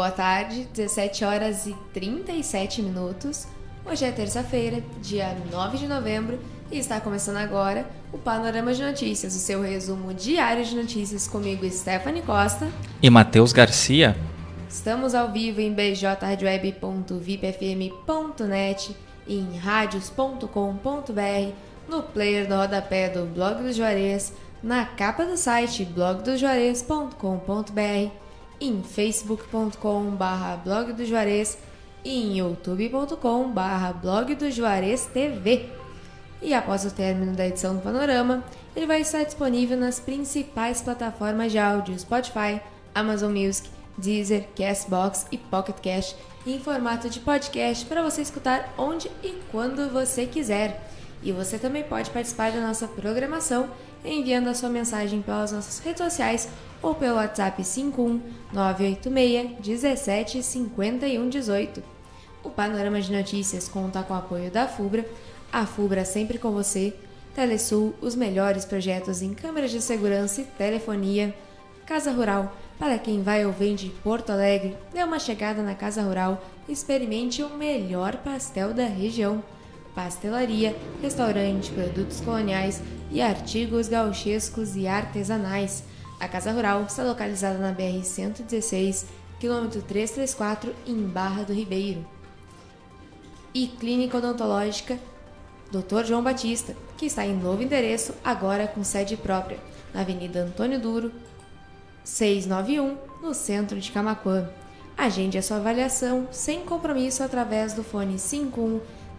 boa tarde, 17 horas e 37 minutos. Hoje é terça-feira, dia 9 de novembro, e está começando agora o Panorama de Notícias, o seu resumo diário de notícias comigo, Stephanie Costa e Matheus Garcia. Estamos ao vivo em bjradioweb.vipfm.net, em radios.com.br, no player do rodapé do Blog do Juarez, na capa do site blogdojuarez.com.br, em facebook.com.br blog do Juarez e em youtube.com.br blog do Juarez TV. E após o término da edição do Panorama, ele vai estar disponível nas principais plataformas de áudio Spotify, Amazon Music, Deezer, Castbox e Pocket Cash em formato de podcast para você escutar onde e quando você quiser. E você também pode participar da nossa programação enviando a sua mensagem pelas nossas redes sociais ou pelo WhatsApp 51986 17 51 18. O Panorama de Notícias conta com o apoio da FUBRA, a FUBRA sempre com você, Telesul, os melhores projetos em câmeras de segurança e telefonia, Casa Rural, para quem vai ou vem de Porto Alegre, dê uma chegada na Casa Rural experimente o melhor pastel da região. Pastelaria, restaurante, produtos coloniais e artigos gauchescos e artesanais. A Casa Rural está localizada na BR-116, quilômetro 334, em Barra do Ribeiro. E Clínica Odontológica Dr. João Batista, que está em novo endereço, agora com sede própria, na Avenida Antônio Duro, 691, no centro de Camacuã. Agende a sua avaliação sem compromisso através do fone 51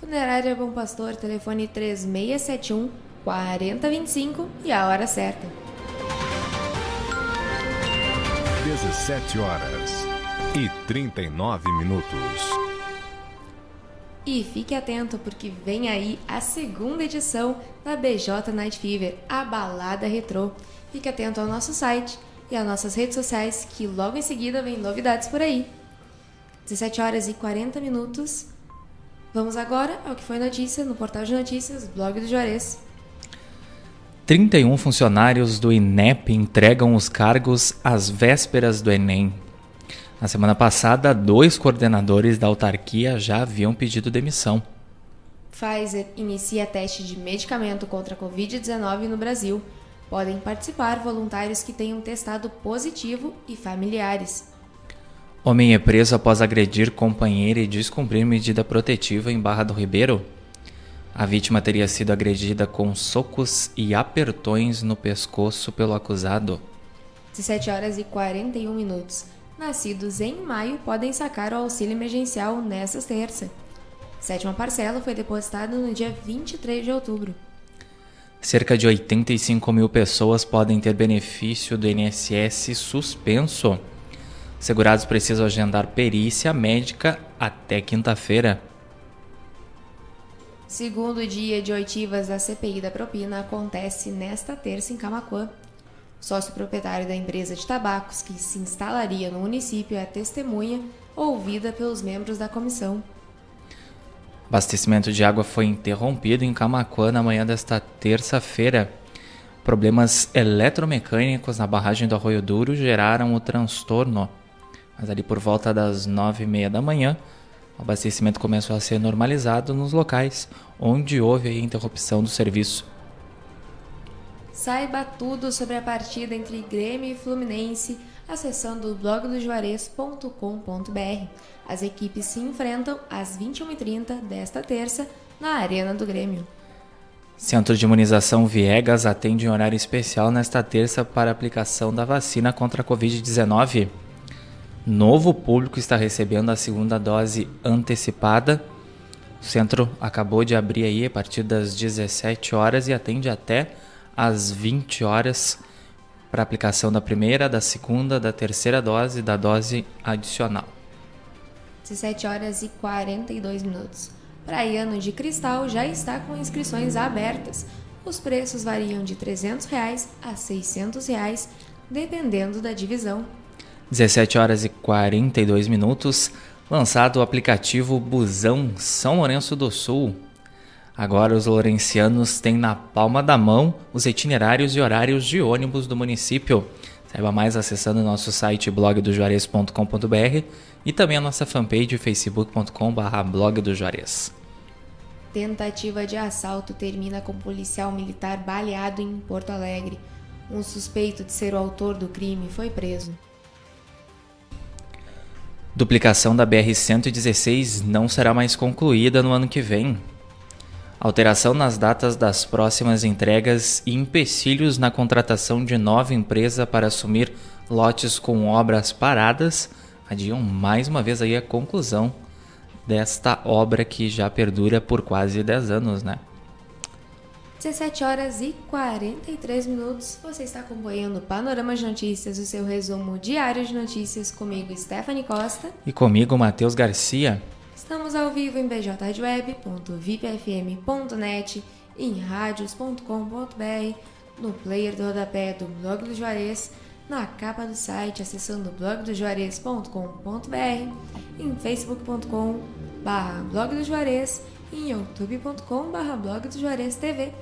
Funerária Bom Pastor, telefone 3671 4025 e a hora certa. 17 horas e 39 minutos. E fique atento porque vem aí a segunda edição da BJ Night Fever, a balada retrô. Fique atento ao nosso site e às nossas redes sociais que logo em seguida vem novidades por aí. 17 horas e 40 minutos. Vamos agora ao que foi notícia no portal de notícias Blog do Juarez. 31 funcionários do INEP entregam os cargos às vésperas do Enem. Na semana passada, dois coordenadores da autarquia já haviam pedido demissão. Pfizer inicia teste de medicamento contra a Covid-19 no Brasil. Podem participar voluntários que tenham testado positivo e familiares. Homem é preso após agredir companheira e descumprir medida protetiva em Barra do Ribeiro. A vítima teria sido agredida com socos e apertões no pescoço pelo acusado. 17 horas e 41 minutos. Nascidos em maio podem sacar o auxílio emergencial nesta terça. Sétima parcela foi depositada no dia 23 de outubro. Cerca de 85 mil pessoas podem ter benefício do INSS suspenso. Segurados precisam agendar perícia médica até quinta-feira. Segundo dia de oitivas da CPI da propina acontece nesta terça em Camacuã. Sócio proprietário da empresa de tabacos que se instalaria no município é testemunha ouvida pelos membros da comissão. Abastecimento de água foi interrompido em Camacuã na manhã desta terça-feira. Problemas eletromecânicos na barragem do Arroio Duro geraram o transtorno. Mas ali por volta das nove e meia da manhã, o abastecimento começou a ser normalizado nos locais onde houve a interrupção do serviço. Saiba tudo sobre a partida entre Grêmio e Fluminense acessando blogdojuarez.com.br. As equipes se enfrentam às 21h30 desta terça na Arena do Grêmio. Centro de Imunização Viegas atende em horário especial nesta terça para aplicação da vacina contra a Covid-19. Novo público está recebendo a segunda dose antecipada. O centro acabou de abrir aí a partir das 17 horas e atende até às 20 horas para aplicação da primeira, da segunda, da terceira dose e da dose adicional. 17 horas e 42 minutos. Praiano de Cristal já está com inscrições abertas. Os preços variam de 300 reais a 600 reais, dependendo da divisão. 17 horas e 42 minutos. Lançado o aplicativo Busão São Lourenço do Sul. Agora os lourencianos têm na palma da mão os itinerários e horários de ônibus do município. Saiba mais acessando nosso site blogdojuarez.com.br e também a nossa fanpage facebook.com.br blog do Juarez. Tentativa de assalto termina com policial militar baleado em Porto Alegre. Um suspeito de ser o autor do crime foi preso. Duplicação da BR-116 não será mais concluída no ano que vem. Alteração nas datas das próximas entregas e empecilhos na contratação de nova empresa para assumir lotes com obras paradas adiam mais uma vez aí a conclusão desta obra que já perdura por quase 10 anos, né? 17 horas e 43 minutos. Você está acompanhando o Panorama de Notícias, o seu resumo diário de notícias comigo, Stephanie Costa. E comigo, Matheus Garcia. Estamos ao vivo em bjweb.vipfm.net, em radios.com.br, no player do rodapé do blog do Juarez na capa do site acessando blogdojuarez.com.br, em facebook.com blog do Juarez em youtube.com blog do Juarez TV.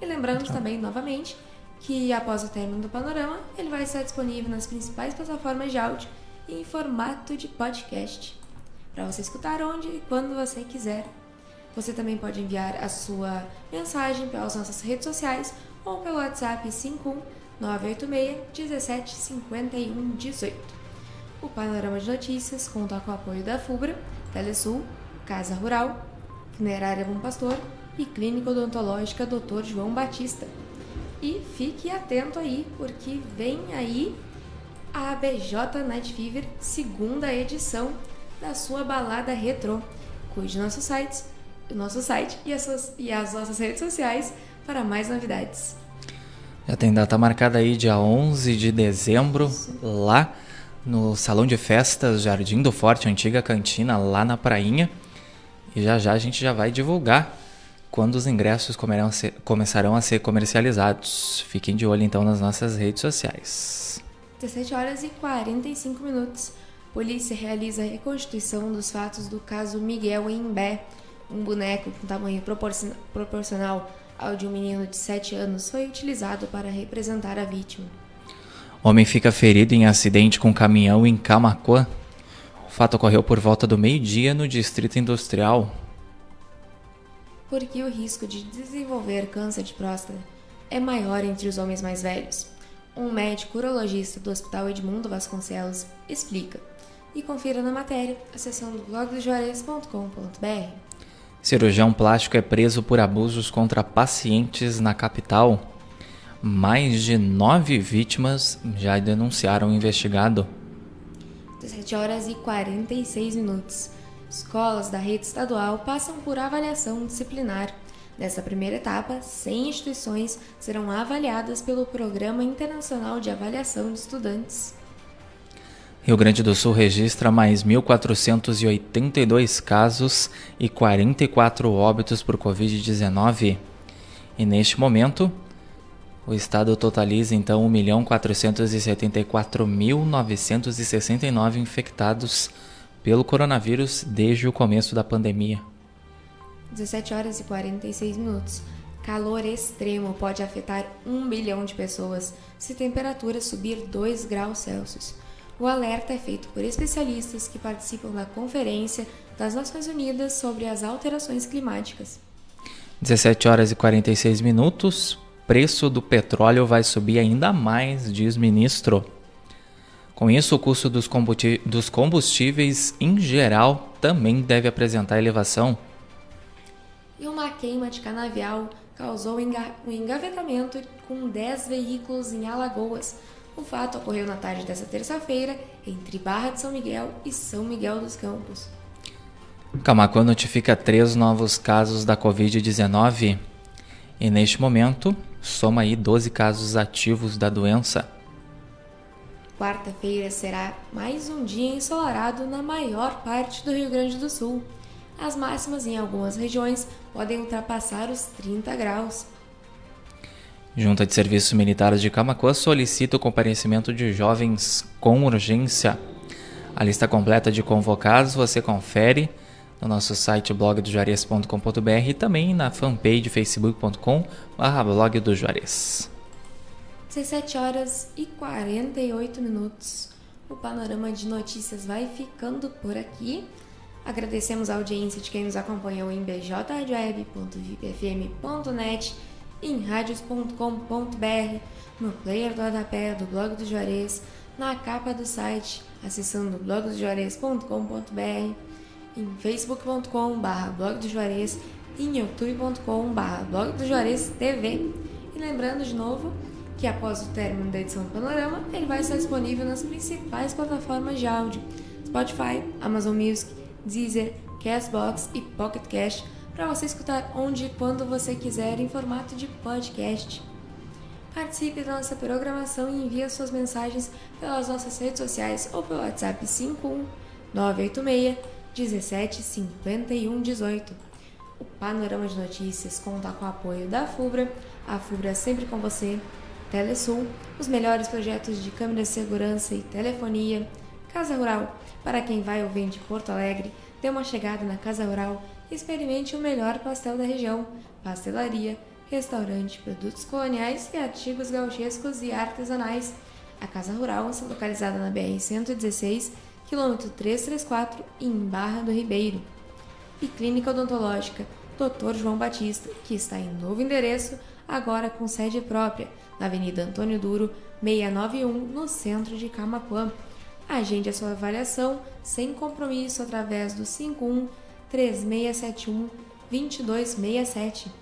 E lembrando também, novamente, que após o término do panorama, ele vai estar disponível nas principais plataformas de áudio e em formato de podcast, para você escutar onde e quando você quiser. Você também pode enviar a sua mensagem pelas nossas redes sociais ou pelo WhatsApp 51 986 17 51 18. O Panorama de Notícias conta com o apoio da FUBRA, Telesul, Casa Rural, Funerária Bom Pastor e Clínica Odontológica Dr. João Batista. E fique atento aí, porque vem aí a BJ Night Fever, segunda edição da sua balada retrô. Cuide do nosso site, nosso site e as, e as nossas redes sociais para mais novidades. Já tem data marcada aí, dia 11 de dezembro, lá no Salão de Festas Jardim do Forte, antiga cantina, lá na Prainha. E já já a gente já vai divulgar quando os ingressos começarão a ser comercializados. Fiquem de olho então nas nossas redes sociais. 17 horas e 45 minutos. Polícia realiza a reconstituição dos fatos do caso Miguel Imbé, um boneco com tamanho proporcional ao de um menino de 7 anos foi utilizado para representar a vítima. Homem fica ferido em acidente com caminhão em Camacuã. O fato ocorreu por volta do meio-dia no Distrito Industrial. Porque o risco de desenvolver câncer de próstata é maior entre os homens mais velhos. Um médico urologista do Hospital Edmundo Vasconcelos explica. E confira na matéria acessando blogdojuarez.com.br. Cirurgião plástico é preso por abusos contra pacientes na capital. Mais de nove vítimas já denunciaram o investigado. 17 horas e 46 minutos. Escolas da rede estadual passam por avaliação disciplinar. Nessa primeira etapa, 100 instituições serão avaliadas pelo Programa Internacional de Avaliação de Estudantes. Rio Grande do Sul registra mais 1.482 casos e 44 óbitos por Covid-19. E neste momento, o estado totaliza então 1.474.969 infectados pelo coronavírus desde o começo da pandemia. 17 horas e 46 minutos. Calor extremo pode afetar 1 bilhão de pessoas se temperatura subir 2 graus Celsius. O alerta é feito por especialistas que participam da Conferência das Nações Unidas sobre as Alterações Climáticas. 17 horas e 46 minutos. Preço do petróleo vai subir ainda mais, diz ministro. Com isso, o custo dos combustíveis em geral também deve apresentar elevação. E uma queima de canavial causou um engavetamento com 10 veículos em Alagoas. O fato ocorreu na tarde desta terça-feira entre Barra de São Miguel e São Miguel dos Campos. Camacuã notifica três novos casos da Covid-19 e neste momento soma aí 12 casos ativos da doença. Quarta-feira será mais um dia ensolarado na maior parte do Rio Grande do Sul. As máximas em algumas regiões podem ultrapassar os 30 graus. Junta de Serviços Militares de Camacuã solicita o comparecimento de jovens com urgência. A lista completa de convocados você confere no nosso site blogdojuarez.com.br e também na fanpage facebook.com blog do Juarez. 17 horas e 48 minutos. O panorama de notícias vai ficando por aqui. Agradecemos a audiência de quem nos acompanhou em bjradioweb.vipfm.net, em radios.com.br, no player do Adapé do blog do Juarez, na capa do site, acessando blogdojuarez.com.br, em facebook.com.br blog do Juarez e em youtube.com.br blog do Juarez TV. E lembrando de novo que após o término da edição do Panorama, ele vai estar disponível nas principais plataformas de áudio: Spotify, Amazon Music, Deezer, Castbox e Pocket Cast, para você escutar onde e quando você quiser em formato de podcast. Participe da nossa programação e envie suas mensagens pelas nossas redes sociais ou pelo WhatsApp 51986 17 51 18. O Panorama de Notícias conta com o apoio da FUBRA, a FUBRA é sempre com você, Telesul, os melhores projetos de câmera de segurança e telefonia, Casa Rural, para quem vai ou vem de Porto Alegre, dê uma chegada na Casa Rural e experimente o melhor pastel da região, pastelaria, restaurante, produtos coloniais e artigos gauchescos e artesanais. A Casa Rural está localizada na BR-116, quilômetro 334, em Barra do Ribeiro. E Clínica Odontológica Dr. João Batista, que está em novo endereço, agora com sede própria, na Avenida Antônio Duro, 691, no centro de Camapuã. Agende a sua avaliação sem compromisso através do 51 3671 2267.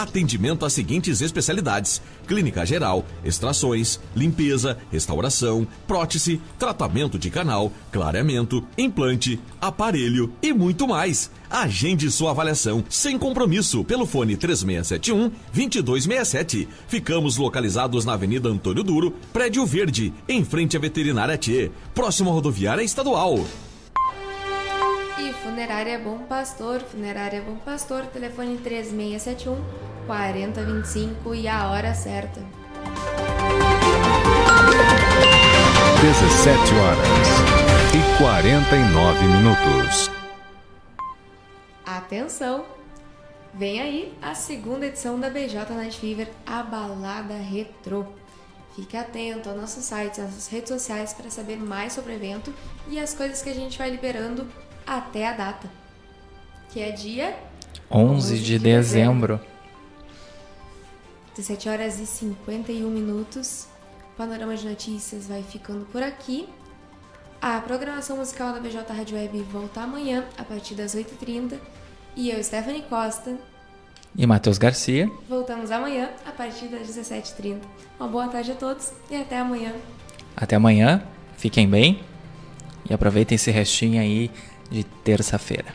Atendimento às seguintes especialidades: clínica geral, extrações, limpeza, restauração, prótese, tratamento de canal, clareamento, implante, aparelho e muito mais. Agende sua avaliação sem compromisso pelo fone 3671 2267. Ficamos localizados na Avenida Antônio Duro, Prédio Verde, em frente à Veterinária T, próximo à rodoviária estadual. Funerária Bom Pastor, Funerária Bom Pastor, telefone 3671 4025 e a hora certa. 17 horas e 49 minutos. Atenção! Vem aí a segunda edição da BJ Night Fever, a balada retrô. Fique atento ao nosso site, às nossas redes sociais para saber mais sobre o evento e as coisas que a gente vai liberando até a data, que é dia 11 de, de dezembro. dezembro. 17 horas e 51 minutos. O Panorama de Notícias vai ficando por aqui. A programação musical da BJ Rádio Web volta amanhã, a partir das 8h30. E eu, Stephanie Costa. E Matheus Garcia. Voltamos amanhã, a partir das 17h30. Uma boa tarde a todos e até amanhã. Até amanhã. Fiquem bem. E aproveitem esse restinho aí de terça-feira.